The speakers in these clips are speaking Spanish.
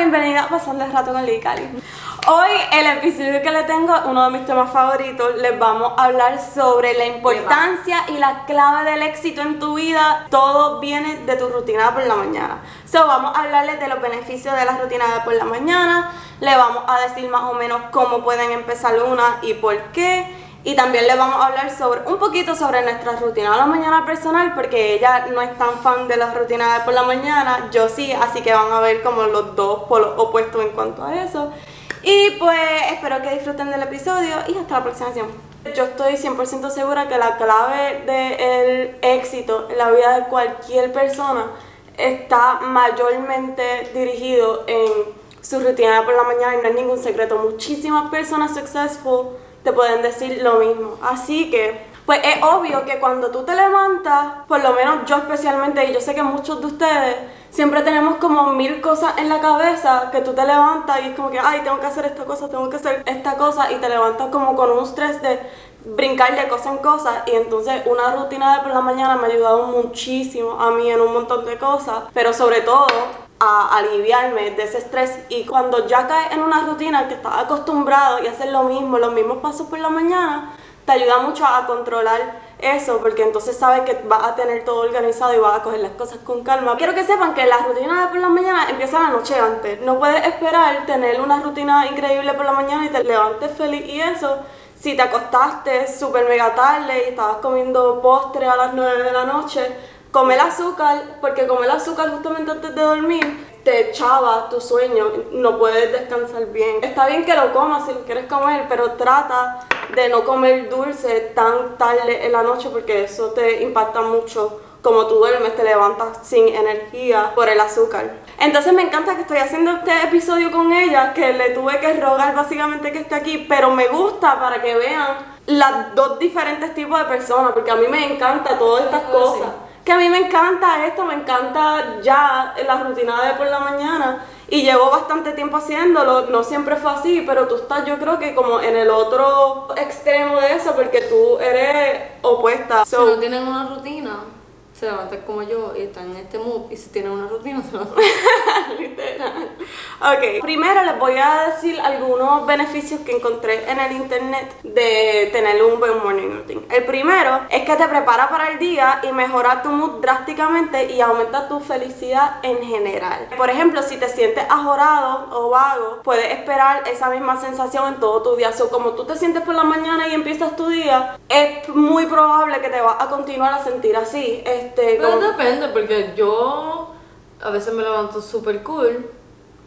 bienvenida a Pasando el Rato con Lee Cali. Hoy el episodio que le tengo, uno de mis temas favoritos, les vamos a hablar sobre la importancia y la clave del éxito en tu vida. Todo viene de tu rutina por la mañana. So, vamos a hablarles de los beneficios de la rutina por la mañana. Le vamos a decir más o menos cómo pueden empezar una y por qué. Y también les vamos a hablar sobre un poquito sobre nuestra rutina de la mañana personal, porque ella no es tan fan de la rutina de por la mañana, yo sí, así que van a ver como los dos polos opuestos en cuanto a eso. Y pues espero que disfruten del episodio y hasta la próxima sesión. Yo estoy 100% segura que la clave del éxito en la vida de cualquier persona está mayormente dirigido en su rutina de por la mañana y no es ningún secreto. Muchísimas personas successful te pueden decir lo mismo. Así que, pues es obvio que cuando tú te levantas, por lo menos yo especialmente, y yo sé que muchos de ustedes, siempre tenemos como mil cosas en la cabeza que tú te levantas y es como que, ay, tengo que hacer esta cosa, tengo que hacer esta cosa, y te levantas como con un estrés de brincar de cosa en cosa y entonces una rutina de por la mañana me ha ayudado muchísimo a mí en un montón de cosas, pero sobre todo a aliviarme de ese estrés y cuando ya caes en una rutina que estás acostumbrado y haces lo mismo, los mismos pasos por la mañana, te ayuda mucho a controlar eso porque entonces sabes que vas a tener todo organizado y vas a coger las cosas con calma. Quiero que sepan que la rutina de por la mañana empieza la noche antes. No puedes esperar tener una rutina increíble por la mañana y te levantes feliz y eso. Si te acostaste súper mega tarde y estabas comiendo postre a las 9 de la noche, come el azúcar, porque comer el azúcar justamente antes de dormir te echaba tu sueño, no puedes descansar bien. Está bien que lo comas si lo quieres comer, pero trata de no comer dulce tan tarde en la noche porque eso te impacta mucho como tú duermes, te levantas sin energía por el azúcar. Entonces me encanta que estoy haciendo este episodio con ella, que le tuve que rogar básicamente que esté aquí, pero me gusta para que vean las dos diferentes tipos de personas, porque a mí me encanta todas estas cosas que a mí me encanta esto, me encanta ya la rutina de por la mañana y llevo bastante tiempo haciéndolo, no siempre fue así, pero tú estás yo creo que como en el otro extremo de eso porque tú eres opuesta. si no tienen una rutina, se levantan como yo y están en este mood y si tienen una rutina se levantan. Literal. Ok, primero les voy a decir algunos beneficios que encontré en el internet de tener un buen morning routine. El primero es que te prepara para el día y mejora tu mood drásticamente y aumenta tu felicidad en general. Por ejemplo, si te sientes ajorado o vago, puedes esperar esa misma sensación en todo tu día. O como tú te sientes por la mañana y empiezas tu día, es muy probable que te vas a continuar a sentir así. Este, Pero depende, porque yo a veces me levanto súper cool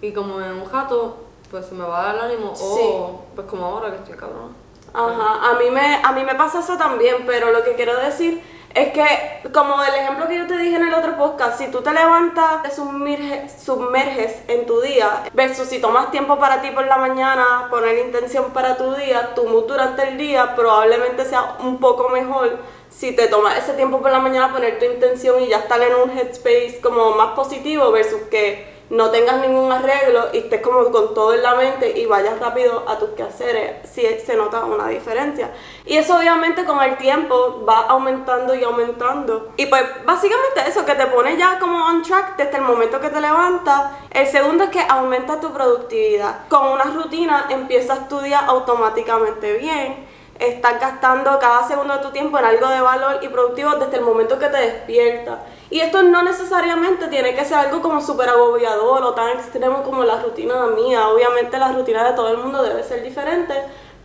y como en un jato, pues se me va el ánimo. O pues como ahora que estoy cabrón. Ajá, a mí, me, a mí me pasa eso también, pero lo que quiero decir es que, como el ejemplo que yo te dije en el otro podcast, si tú te levantas, te sumerges, sumerges en tu día, versus si tomas tiempo para ti por la mañana, poner intención para tu día, tu mood durante el día probablemente sea un poco mejor si te tomas ese tiempo por la mañana poner tu intención y ya estar en un headspace como más positivo versus que no tengas ningún arreglo y estés como con todo en la mente y vayas rápido a tus quehaceres, si se nota una diferencia. Y eso obviamente con el tiempo va aumentando y aumentando. Y pues básicamente eso, que te pone ya como on track desde el momento que te levantas. El segundo es que aumenta tu productividad. Con una rutina empiezas tu día automáticamente bien estás gastando cada segundo de tu tiempo en algo de valor y productivo desde el momento que te despiertas. Y esto no necesariamente tiene que ser algo como súper agobiador o tan extremo como la rutina mía. Obviamente la rutina de todo el mundo debe ser diferente,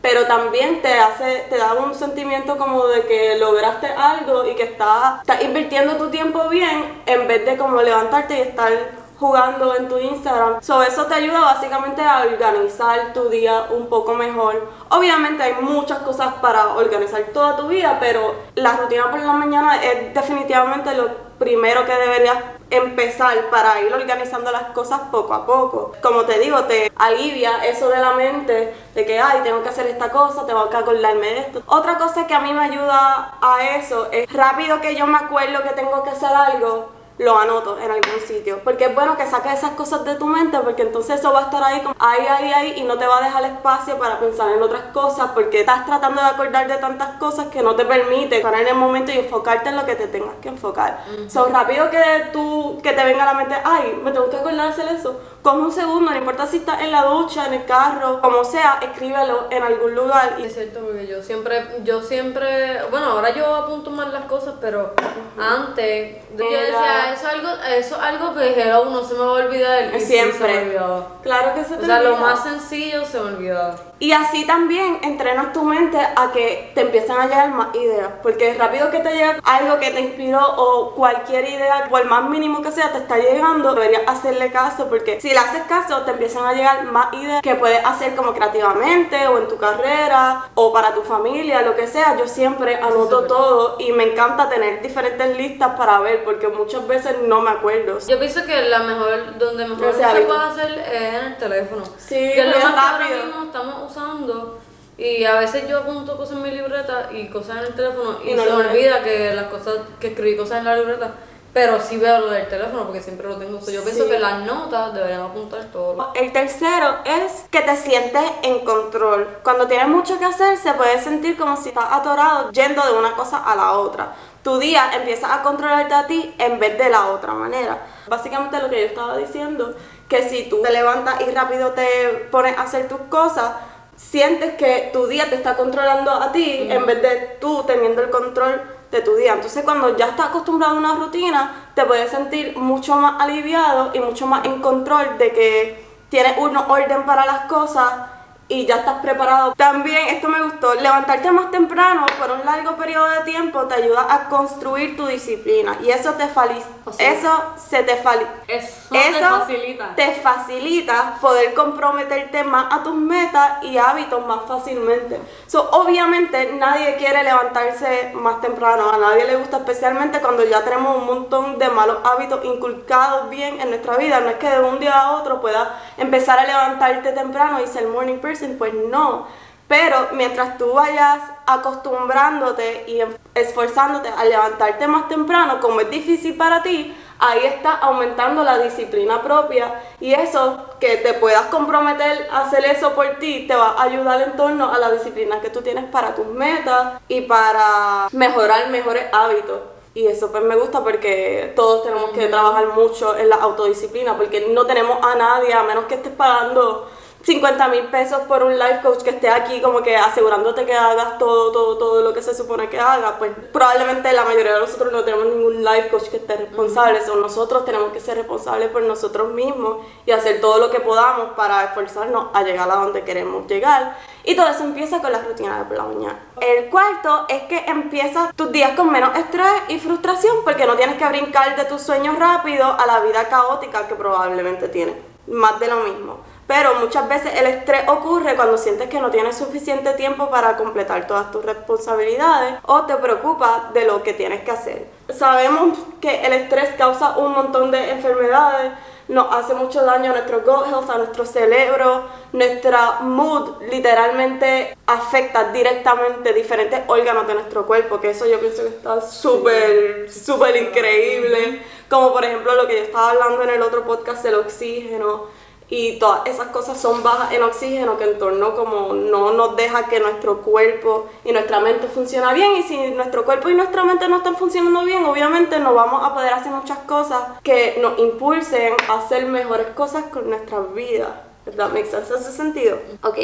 pero también te hace, te da un sentimiento como de que lograste algo y que estás, estás invirtiendo tu tiempo bien en vez de como levantarte y estar jugando en tu Instagram. So, eso te ayuda básicamente a organizar tu día un poco mejor. Obviamente hay muchas cosas para organizar toda tu vida, pero la rutina por la mañana es definitivamente lo primero que deberías empezar para ir organizando las cosas poco a poco. Como te digo, te alivia eso de la mente de que, ay, tengo que hacer esta cosa, tengo que acordarme de esto. Otra cosa que a mí me ayuda a eso es rápido que yo me acuerdo que tengo que hacer algo, lo anoto en algún sitio. Porque es bueno que saques esas cosas de tu mente, porque entonces eso va a estar ahí, ahí, ahí, ahí, y no te va a dejar espacio para pensar en otras cosas, porque estás tratando de acordar de tantas cosas que no te permite estar en el momento y enfocarte en lo que te tengas que enfocar. Son rápido que tú, que te venga a la mente, ay, me tengo que acordar de hacer eso coge un segundo, no importa si estás en la ducha, en el carro, como sea, escríbelo en algún lugar. Es cierto, porque yo siempre, yo siempre, bueno, ahora yo apunto más las cosas, pero antes yo decía, eso es algo, eso es algo que hello, no se me va a olvidar. Y siempre. se claro que se te O sea, lo más sencillo se me olvidaba. Y así también entrenas tu mente a que te empiecen a llegar más ideas, porque rápido que te llega algo que te inspiró o cualquier idea, por más mínimo que sea, te está llegando, deberías hacerle caso, porque si le haces caso, te empiezan a llegar más ideas que puedes hacer como creativamente o en tu carrera o para tu familia, lo que sea. Yo siempre anoto todo y me encanta tener diferentes listas para ver, porque muchas veces no me acuerdo. Yo pienso que la mejor, donde mejor se puede hacer es en el teléfono. Sí, que es lo más rápido. mismo estamos usando. Y a veces yo apunto cosas en mi libreta y cosas en el teléfono y, no se me olvida que las cosas, que escribí cosas en la libreta. Pero sí veo lo del teléfono porque siempre lo tengo. yo pienso que las notas deberían apuntar todo. El tercero es que te sientes en control. Cuando tienes mucho que hacer, se puede sentir como si estás atorado yendo de una cosa a la otra. Tu día empieza a controlarte a ti en vez de la otra manera. Básicamente lo que yo estaba diciendo, que si tú te levantas y rápido te pones a hacer tus cosas, sientes que tu día te está controlando a ti en vez de tú teniendo el control de tu día. Entonces cuando ya estás acostumbrado a una rutina, te puedes sentir mucho más aliviado y mucho más en control de que tienes un orden para las cosas y ya estás preparado. También, esto me gustó, levantarte más temprano por un largo periodo de tiempo te ayuda a construir tu disciplina y eso te eso se te, eso, te facilita. Te facilita poder comprometerte más a tus metas y hábitos más fácilmente. So, obviamente nadie quiere levantarse más temprano, a nadie le gusta especialmente cuando ya tenemos un montón de malos hábitos inculcados bien en nuestra vida. No es que de un día a otro puedas empezar a levantarte temprano y ser morning person pues no. Pero mientras tú vayas acostumbrándote y esforzándote a levantarte más temprano, como es difícil para ti, ahí está aumentando la disciplina propia y eso que te puedas comprometer a hacer eso por ti te va a ayudar en torno a la disciplina que tú tienes para tus metas y para mejorar mejores hábitos. Y eso pues me gusta porque todos tenemos que trabajar mucho en la autodisciplina porque no tenemos a nadie a menos que estés pagando 50 mil pesos por un life coach que esté aquí como que asegurándote que hagas todo, todo, todo lo que se supone que hagas, pues probablemente la mayoría de nosotros no tenemos ningún life coach que esté responsable, son nosotros tenemos que ser responsables por nosotros mismos y hacer todo lo que podamos para esforzarnos a llegar a donde queremos llegar. Y todo eso empieza con la rutina de por la mañana. El cuarto es que empiezas tus días con menos estrés y frustración porque no tienes que brincar de tus sueños rápido a la vida caótica que probablemente tienes. Más de lo mismo. Pero muchas veces el estrés ocurre cuando sientes que no tienes suficiente tiempo para completar todas tus responsabilidades o te preocupas de lo que tienes que hacer. Sabemos que el estrés causa un montón de enfermedades, nos hace mucho daño a nuestro gut health, a nuestro cerebro, nuestra mood literalmente afecta directamente diferentes órganos de nuestro cuerpo, que eso yo pienso que está súper, súper increíble. Como por ejemplo lo que yo estaba hablando en el otro podcast del oxígeno y todas esas cosas son bajas en oxígeno que en torno como no nos deja que nuestro cuerpo y nuestra mente funcione bien y si nuestro cuerpo y nuestra mente no están funcionando bien obviamente no vamos a poder hacer muchas cosas que nos impulsen a hacer mejores cosas con nuestra vida ¿verdad? ¿Me hace sentido? Ok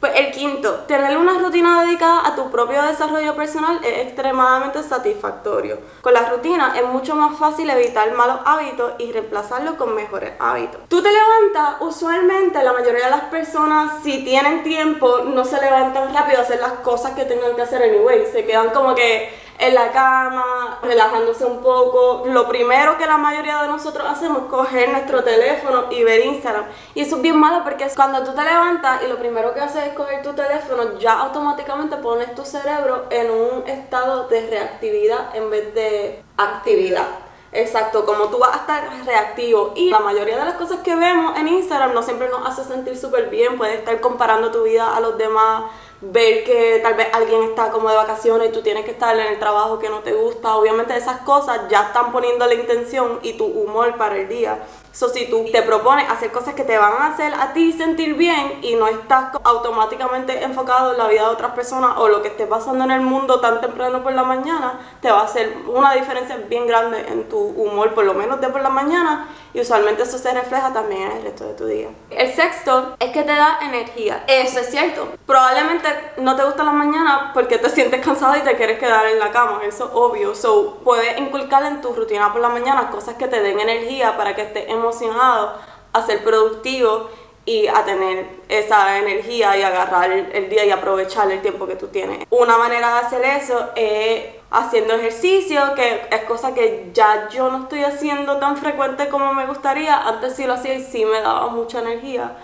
pues el quinto, tener una rutina dedicada a tu propio desarrollo personal es extremadamente satisfactorio. Con la rutina es mucho más fácil evitar malos hábitos y reemplazarlos con mejores hábitos. Tú te levantas, usualmente la mayoría de las personas, si tienen tiempo, no se levantan rápido a hacer las cosas que tengan que hacer anyway. Se quedan como que en la cama, relajándose un poco. Lo primero que la mayoría de nosotros hacemos es coger nuestro teléfono y ver Instagram. Y eso es bien malo porque cuando tú te levantas y lo primero que haces es coger tu teléfono, ya automáticamente pones tu cerebro en un estado de reactividad en vez de actividad. Exacto, como tú vas a estar reactivo. Y la mayoría de las cosas que vemos en Instagram no siempre nos hace sentir súper bien, puedes estar comparando tu vida a los demás, ver que tal vez alguien está como de vacaciones y tú tienes que estar en el trabajo que no te gusta, obviamente esas cosas ya están poniendo la intención y tu humor para el día. So, si tú te propones hacer cosas que te van a hacer a ti sentir bien y no estás automáticamente enfocado en la vida de otras personas o lo que esté pasando en el mundo tan temprano por la mañana, te va a hacer una diferencia bien grande en tu humor, por lo menos de por la mañana, y usualmente eso se refleja también en el resto de tu día. El sexto es que te da energía. Eso es cierto. Probablemente no te gusta la mañana porque te sientes cansado y te quieres quedar en la cama, eso es obvio. So, puedes inculcar en tu rutina por la mañana cosas que te den energía para que estés emocionado a ser productivo y a tener esa energía y agarrar el día y aprovechar el tiempo que tú tienes. Una manera de hacer eso es haciendo ejercicio, que es cosa que ya yo no estoy haciendo tan frecuente como me gustaría. Antes sí lo hacía y sí me daba mucha energía.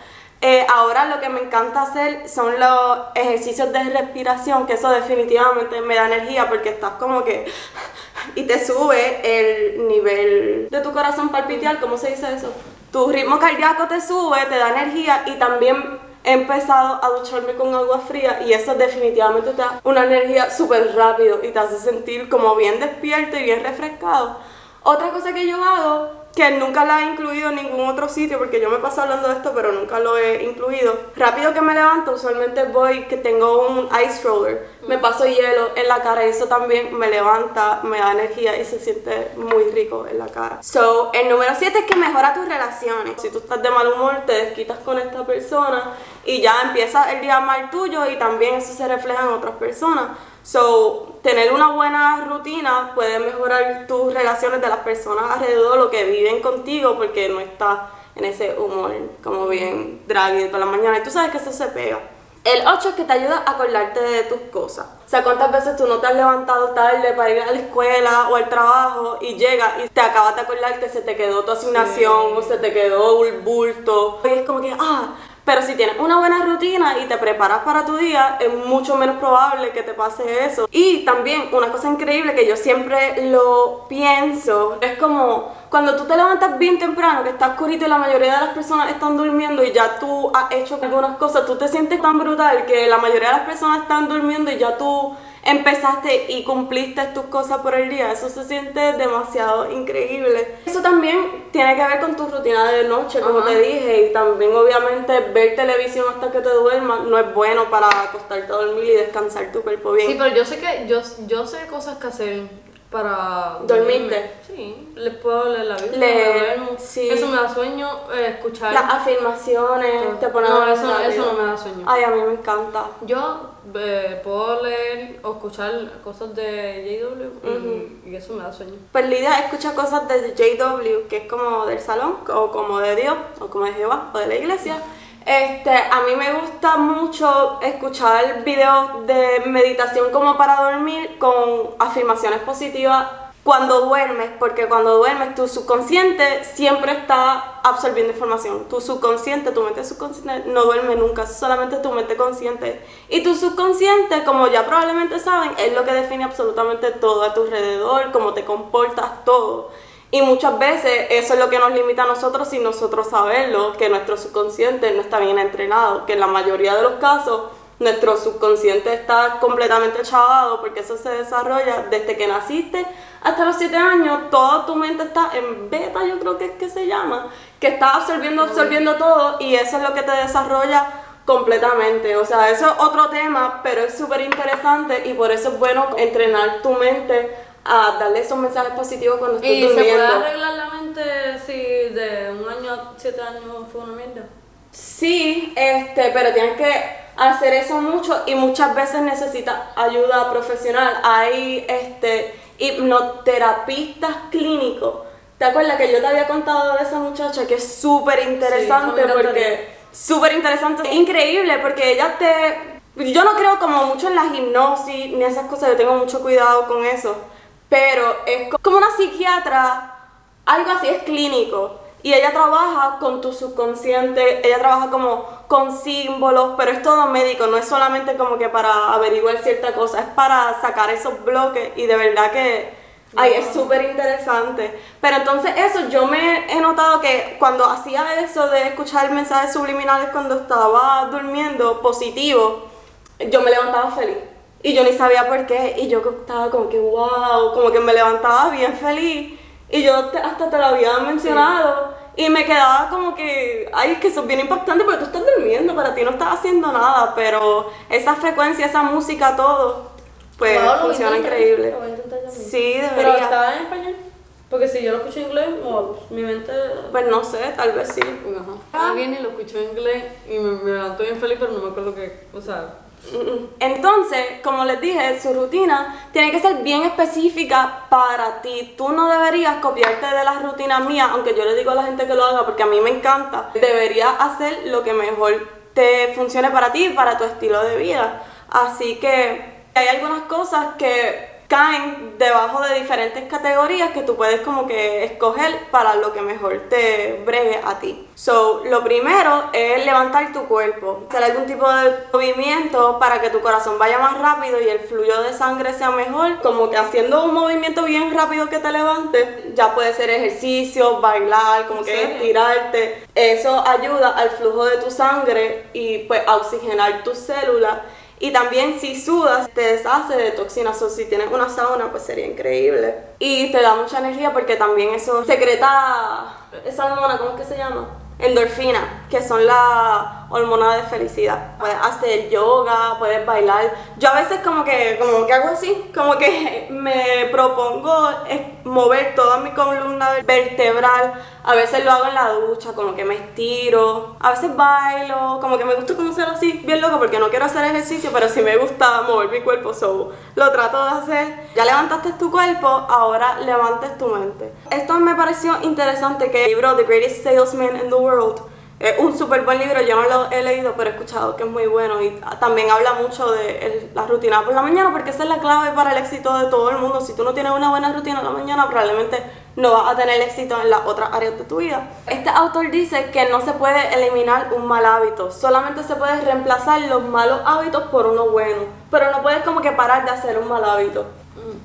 Eh, ahora lo que me encanta hacer son los ejercicios de respiración, que eso definitivamente me da energía porque estás como que y te sube el nivel de tu corazón palpitear, ¿cómo se dice eso? Tu ritmo cardíaco te sube, te da energía y también he empezado a ducharme con agua fría y eso definitivamente te da una energía súper rápido y te hace sentir como bien despierto y bien refrescado. Otra cosa que yo hago que nunca la he incluido en ningún otro sitio porque yo me paso hablando de esto pero nunca lo he incluido. Rápido que me levanto, usualmente voy que tengo un ice roller, me paso hielo en la cara y eso también me levanta, me da energía y se siente muy rico en la cara. So, el número 7 es que mejora tus relaciones. Si tú estás de mal humor, te desquitas con esta persona y ya empieza el día mal tuyo y también eso se refleja en otras personas. So, tener una buena rutina puede mejorar tus relaciones de las personas alrededor, lo que viven contigo, porque no estás en ese humor como bien draggy toda la mañana. Y tú sabes que eso se pega. El 8 es que te ayuda a acordarte de tus cosas. O sea, ¿cuántas veces tú no te has levantado tarde para ir a la escuela o al trabajo y llegas y te acabas de acordar que se te quedó tu asignación o se te quedó el bulto? Y es como que, ah, pero si tienes una buena rutina y te preparas para tu día, es mucho menos probable que te pase eso. Y también una cosa increíble que yo siempre lo pienso, es como cuando tú te levantas bien temprano, que está oscurito y la mayoría de las personas están durmiendo y ya tú has hecho algunas cosas, tú te sientes tan brutal que la mayoría de las personas están durmiendo y ya tú empezaste y cumpliste tus cosas por el día. Eso se siente demasiado increíble. Eso también tiene que ver con tu rutina de noche, como te dije, y también obviamente ver televisión hasta que te duermas no es bueno para acostarte a dormir y descansar tu cuerpo bien. Sí, pero yo sé que yo, yo sé cosas que hacer para dormirte. Sí, les puedo leer la Biblia. Leer, sí. Eso me da sueño, eh, escuchar. Las afirmaciones, te pones No, eso, eso no me da sueño. Ay, a mí me encanta. Yo eh, puedo leer o escuchar cosas de JW y, eso me da sueño. Pues Lidia escucha cosas de JW, que es como del salón, o como de Dios, o como de Jehová, o de la iglesia. Este, a mí me gusta mucho escuchar videos de meditación como para dormir con afirmaciones positivas cuando duermes, porque cuando duermes tu subconsciente siempre está absorbiendo información. Tu subconsciente, tu mente subconsciente no duerme nunca, solamente tu mente consciente. Y tu subconsciente, como ya probablemente saben, es lo que define absolutamente todo a tu alrededor, cómo te comportas, todo. Y muchas veces eso es lo que nos limita a nosotros sin nosotros saberlo, que nuestro subconsciente no está bien entrenado, que en la mayoría de los casos nuestro subconsciente está completamente chavado porque eso se desarrolla desde que naciste hasta los 7 años, toda tu mente está en beta, yo creo que es que se llama, que está absorbiendo, absorbiendo todo y eso es lo que te desarrolla completamente. O sea, eso es otro tema, pero es súper interesante y por eso es bueno entrenar tu mente a darle esos mensajes positivos cuando estés ¿Y durmiendo. ¿Y se puede arreglar la mente si de un año a siete años fue una mierda? Sí, este, pero tienes que hacer eso mucho y muchas veces necesitas ayuda profesional. Hay este hipnoterapistas clínicos. ¿Te acuerdas que yo te había contado de esa muchacha que es súper interesante porque súper interesante, increíble porque ella te yo no creo como mucho en la hipnosis ni esas cosas, yo tengo mucho cuidado con eso pero es como una psiquiatra, algo así es clínico. Y ella trabaja con tu subconsciente, ella trabaja como con símbolos, pero es todo médico, no es solamente como que para averiguar cierta cosa, es para sacar esos bloques y de verdad que ay, es súper interesante. Pero entonces eso, yo me he notado que cuando hacía eso de escuchar mensajes subliminales cuando estaba durmiendo positivo, yo me levantaba feliz. Y yo ni sabía por qué. Y yo estaba como que, wow, como que me levantaba bien feliz. Y yo hasta te lo había mencionado. y me quedaba como que, ay, es que eso es bien impactante porque tú estás durmiendo, para ti no estás haciendo nada, pero esa frecuencia, esa música, todo, pues funciona increíble. Sí, debería. Pero estaba en español. Porque si yo lo escucho en inglés, mi mente... Pues no sé, tal vez sí. Ajá. Ah, bien y lo escucho en inglés y me, me levanto bien feliz, pero no me acuerdo qué, o sea... Entonces, como les dije, su rutina tiene que ser bien específica para ti. Tú no deberías copiarte de las rutinas mías, aunque yo le digo a la gente que lo haga porque a mí me encanta. Deberías hacer lo que mejor te funcione para ti para tu estilo de vida. Así que hay algunas cosas que caen debajo de diferentes categorías que tú puedes como que escoger para lo que mejor te bregue a ti. So, lo primero es levantar tu cuerpo, hacer algún tipo de movimiento para que tu corazón vaya más rápido y el flujo de sangre sea mejor, como que haciendo un movimiento bien rápido que te levantes, ya puede ser ejercicio, bailar, como que estirarte. Eso ayuda al flujo de tu sangre y pues a oxigenar tus células y también si sudas, te deshace de toxinas. O si tienes una sauna, pues sería increíble. Y te da mucha energía porque también eso secreta esa hormona, ¿cómo es que se llama? Endorfina, que son la hormona de felicidad. Puedes hacer yoga, puedes bailar. Yo a veces como que, como que hago así, como que me propongo mover toda mi columna vertebral. A veces lo hago en la ducha, como que me estiro. A veces bailo, como que me gusta como ser así, bien loco, porque no quiero hacer ejercicio, pero sí me gusta mover mi cuerpo, so lo trato de hacer. Ya levantaste tu cuerpo, ahora levantes tu mente. Esto me pareció interesante que el libro The Greatest Salesman in the World es un súper buen libro, yo no lo he leído, pero he escuchado que es muy bueno y también habla mucho de la rutina por la mañana, porque esa es la clave para el éxito de todo el mundo. Si tú no tienes una buena rutina en la mañana, probablemente no vas a tener éxito en las otras áreas de tu vida. Este autor dice que no se puede eliminar un mal hábito, solamente se puede reemplazar los malos hábitos por uno bueno, pero no puedes como que parar de hacer un mal hábito.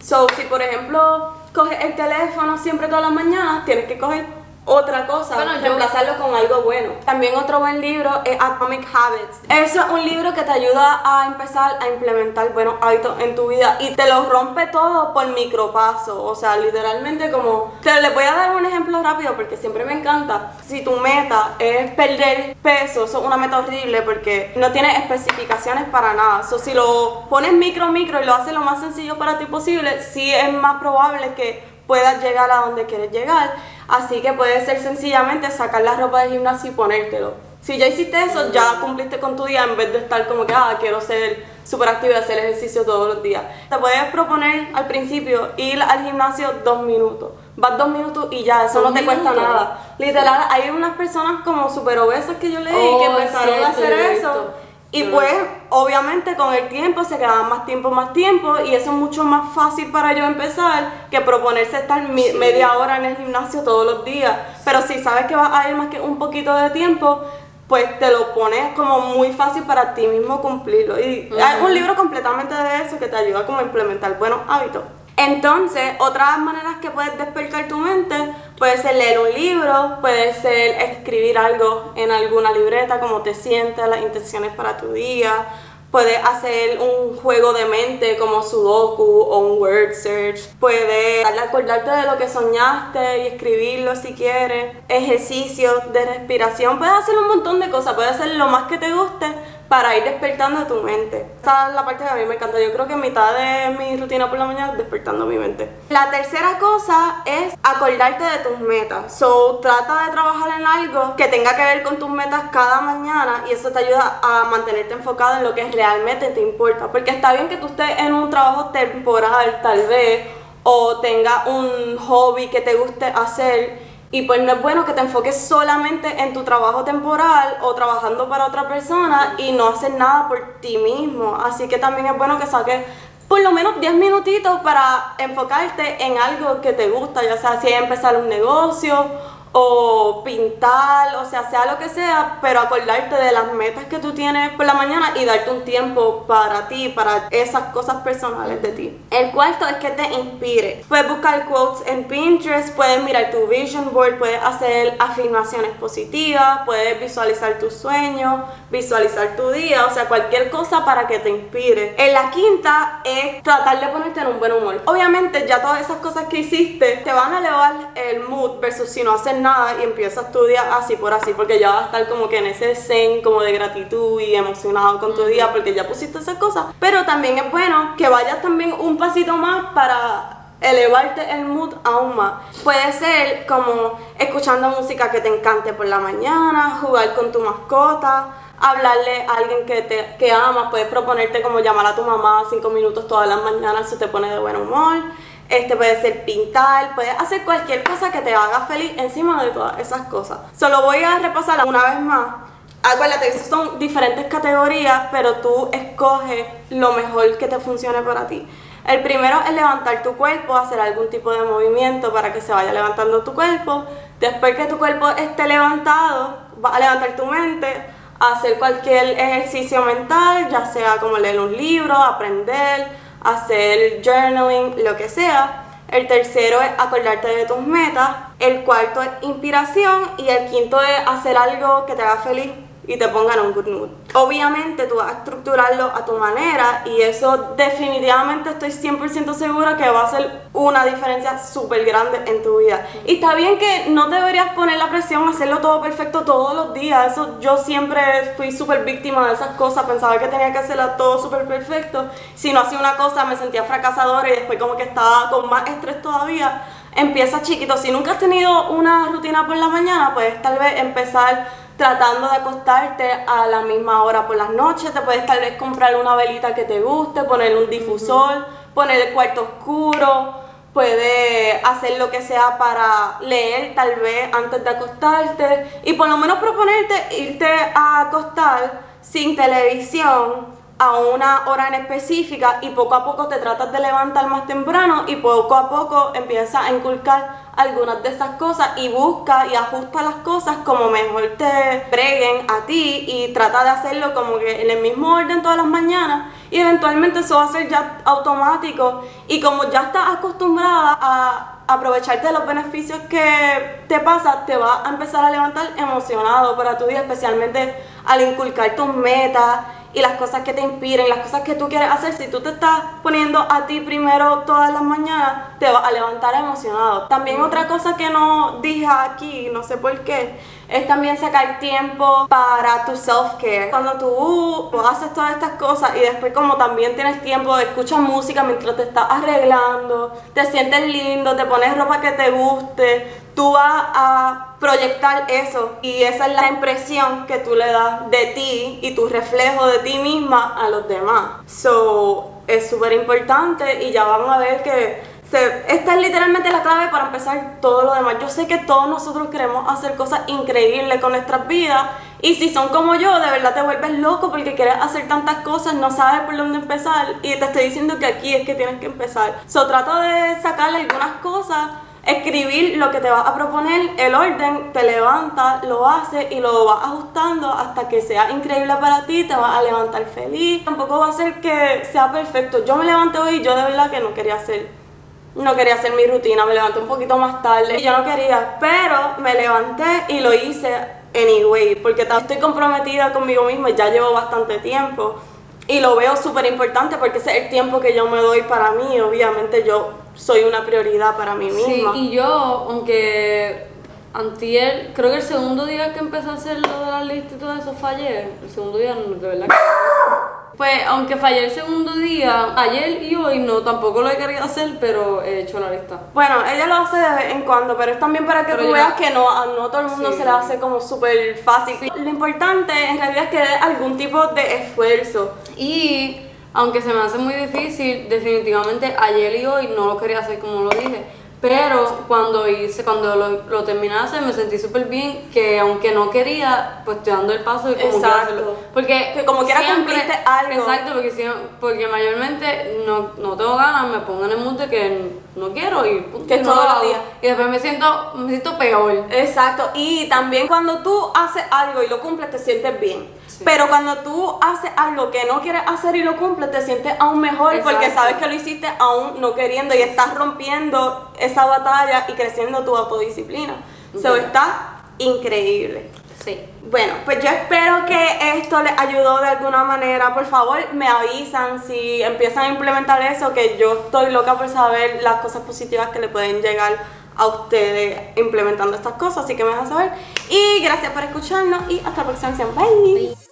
So, si por ejemplo coges el teléfono siempre todas las mañanas, tienes que coger otra cosa, bueno, reemplazarlo con algo bueno. También otro buen libro es Atomic Habits. Eso es un libro que te ayuda a empezar a implementar buenos hábitos en tu vida y te lo rompe todo por micropasos. O sea, literalmente como... Te le voy a dar un ejemplo rápido porque siempre me encanta. Si tu meta es perder peso, eso es una meta horrible porque no tiene especificaciones para nada. So, si lo pones micro, micro y lo haces lo más sencillo para ti posible, sí es más probable que puedas llegar a donde quieres llegar. Así que puede ser sencillamente sacar la ropa de gimnasio y ponértelo. Si ya hiciste eso, ya cumpliste con tu día en vez de estar como que, ah, quiero ser súper activo y hacer ejercicio todos los días. Te puedes proponer al principio ir al gimnasio dos minutos. Vas dos minutos y ya, eso no te cuesta nada. Literal, hay unas personas como súper obesas que yo leí que oh, empezaron a hacer eso y pues, obviamente, con el tiempo se quedaban más tiempo, más tiempo, y eso es mucho más fácil para yo empezar que proponerse estar media hora en el gimnasio todos los días. Pero si sabes que vas a ir más que un poquito de tiempo, pues te lo pones como muy fácil para ti mismo cumplirlo. Y hay un libro completamente de eso que te ayuda como a implementar buenos hábitos. Entonces, otras maneras que puedes despertar tu mente puede ser leer un libro, puede ser escribir algo en alguna libreta, como te sientes, las intenciones para tu día, puedes hacer un juego de mente como Sudoku o un word search, puedes acordarte de lo que soñaste y escribirlo si quieres, ejercicios de respiración, puedes hacer un montón de cosas, puedes hacer lo más que te guste para ir despertando tu mente. Esa es la parte que a mí me encanta. Yo creo que mitad de mi rutina por la mañana es despertando mi mente. La tercera cosa es acordarte de tus metas. So, trata de trabajar en algo que tenga que ver con tus metas cada mañana y eso te ayuda a mantenerte enfocado en lo que realmente te importa. Porque está bien que tú estés en un trabajo temporal, tal vez, o tenga un hobby que te guste hacer y pues no es bueno que te enfoques solamente en tu trabajo temporal o trabajando para otra persona y no hacer nada por ti mismo. Así que también es bueno que saques por lo menos 10 minutitos para enfocarte en algo que te gusta, ya sea si es empezar un negocio o pintar, o sea, sea lo que sea, pero acordarte de las metas que tú tienes por la mañana y darte un tiempo para ti, para esas cosas personales de ti. El cuarto es que te inspire. Puedes buscar quotes en Pinterest, puedes mirar tu vision board, puedes hacer afirmaciones positivas, puedes visualizar tus sueños, visualizar tu día, o sea, cualquier cosa para que te inspire. En la quinta es tratar de ponerte en un buen humor. Obviamente ya todas esas cosas que hiciste te van a elevar el mood versus si no haces nada nada y empiezas tu día así por así, porque ya vas a estar como que en ese zen como de gratitud y emocionado con tu día porque ya pusiste esas cosas. Pero también es bueno que vayas también un pasito más para elevarte el mood aún más. Puede ser como escuchando música que te encante por la mañana, jugar con tu mascota, hablarle a alguien que te que amas, puedes proponerte como llamar a tu mamá cinco minutos todas las mañanas si te pone de buen humor. Este puede ser pintar, puedes hacer cualquier cosa que te haga feliz encima de todas esas cosas. Solo voy a repasar una vez más. Acuérdate que son diferentes categorías, pero tú escoges lo mejor que te funcione para ti. El primero es levantar tu cuerpo, hacer algún tipo de movimiento para que se vaya levantando tu cuerpo. Después que tu cuerpo esté levantado, vas a levantar tu mente, hacer cualquier ejercicio mental, ya sea como leer un libro, aprender, hacer journaling, lo que sea. El tercero es acordarte de tus metas. El cuarto es inspiración. Y el quinto es hacer algo que te haga feliz y te pongan un good mood. Obviamente tú vas a estructurarlo a tu manera y eso definitivamente estoy 100% segura que va a ser una diferencia súper grande en tu vida. Y está bien que no deberías poner la presión hacerlo todo perfecto todos los días. Eso yo siempre fui súper víctima de esas cosas, pensaba que tenía que hacerlo todo súper perfecto. Si no hacía una cosa me sentía fracasadora y después como que estaba con más estrés todavía. Empieza chiquito, si nunca has tenido una rutina por la mañana, pues tal vez empezar tratando de acostarte a la misma hora por las noches. Te puedes tal vez comprar una velita que te guste, poner un difusor, poner el cuarto oscuro. Puedes hacer lo que sea para leer tal vez antes de acostarte y por lo menos proponerte irte a acostar sin televisión a una hora en específica y poco a poco te tratas de levantar más temprano y poco a poco empiezas a inculcar algunas de esas cosas y busca y ajusta las cosas como mejor te preguen a ti y trata de hacerlo como que en el mismo orden todas las mañanas y eventualmente eso va a ser ya automático y como ya estás acostumbrada a aprovecharte de los beneficios que te pasa, te va a empezar a levantar emocionado para tu día, especialmente al inculcar tus metas y las cosas que te inspiren, las cosas que tú quieres hacer, si tú te estás poniendo a ti primero todas las mañanas, te vas a levantar emocionado. También otra cosa que no dije aquí, no sé por qué, es también sacar tiempo para tu self-care. Cuando tú haces todas estas cosas y después como también tienes tiempo de escuchar música mientras te estás arreglando, te sientes lindo, te pones ropa que te guste, tú vas a proyectar eso y esa es la impresión que tú le das de ti y tu reflejo de ti misma a los demás. So, es súper importante y ya vamos a ver que esta es literalmente la clave para empezar todo lo demás. Yo sé que todos nosotros queremos hacer cosas increíbles con nuestras vidas y si son como yo, de verdad te vuelves loco porque quieres hacer tantas cosas, no sabes por dónde empezar y te estoy diciendo que aquí es que tienes que empezar. So trata de sacarle algunas cosas escribir lo que te vas a proponer, el orden, te levantas, lo haces y lo vas ajustando hasta que sea increíble para ti, te vas a levantar feliz. Tampoco va a ser que sea perfecto. Yo me levanté hoy y yo de verdad que no quería hacer, no quería hacer mi rutina, me levanté un poquito más tarde y yo no quería, pero me levanté y lo hice anyway, porque estoy comprometida conmigo misma, ya llevo bastante tiempo y lo veo súper importante porque ese es el tiempo que yo me doy para mí, obviamente yo soy una prioridad para mí misma. Sí, y yo, aunque antier, creo que el segundo día que empecé a hacer lo de la lista y todo eso fallé, el segundo día de verdad Pues aunque fallé el segundo día, ayer y hoy no, tampoco lo he querido hacer, pero he hecho la lista. Bueno, ella lo hace de vez en cuando, pero es también para que tú veas que no, a no todo el mundo se le hace como súper fácil. Lo importante en realidad es que dé algún tipo de esfuerzo. Y aunque se me hace muy difícil, definitivamente ayer y hoy no lo quería hacer como lo dije. Pero cuando hice, cuando lo, lo terminé de hacer, me sentí súper bien, que aunque no quería, pues estoy dando el paso y como exacto. Porque que como quiera cumpliste algo. Exacto, porque, porque mayormente no, no tengo ganas, me pongo en el mundo de que no quiero y Que todos los días. Y después me siento, me siento peor. Exacto, y también cuando tú haces algo y lo cumples, te sientes bien. Pero cuando tú haces algo que no quieres hacer y lo cumples, te sientes aún mejor porque sabes que lo hiciste aún no queriendo y estás rompiendo esa batalla y creciendo tu autodisciplina. Eso está increíble. Sí. Bueno, pues yo espero que esto les ayudó de alguna manera. Por favor, me avisan si empiezan a implementar eso, que yo estoy loca por saber las cosas positivas que le pueden llegar a ustedes implementando estas cosas, así que me dejan saber. Y gracias por escucharnos y hasta la próxima. Bye.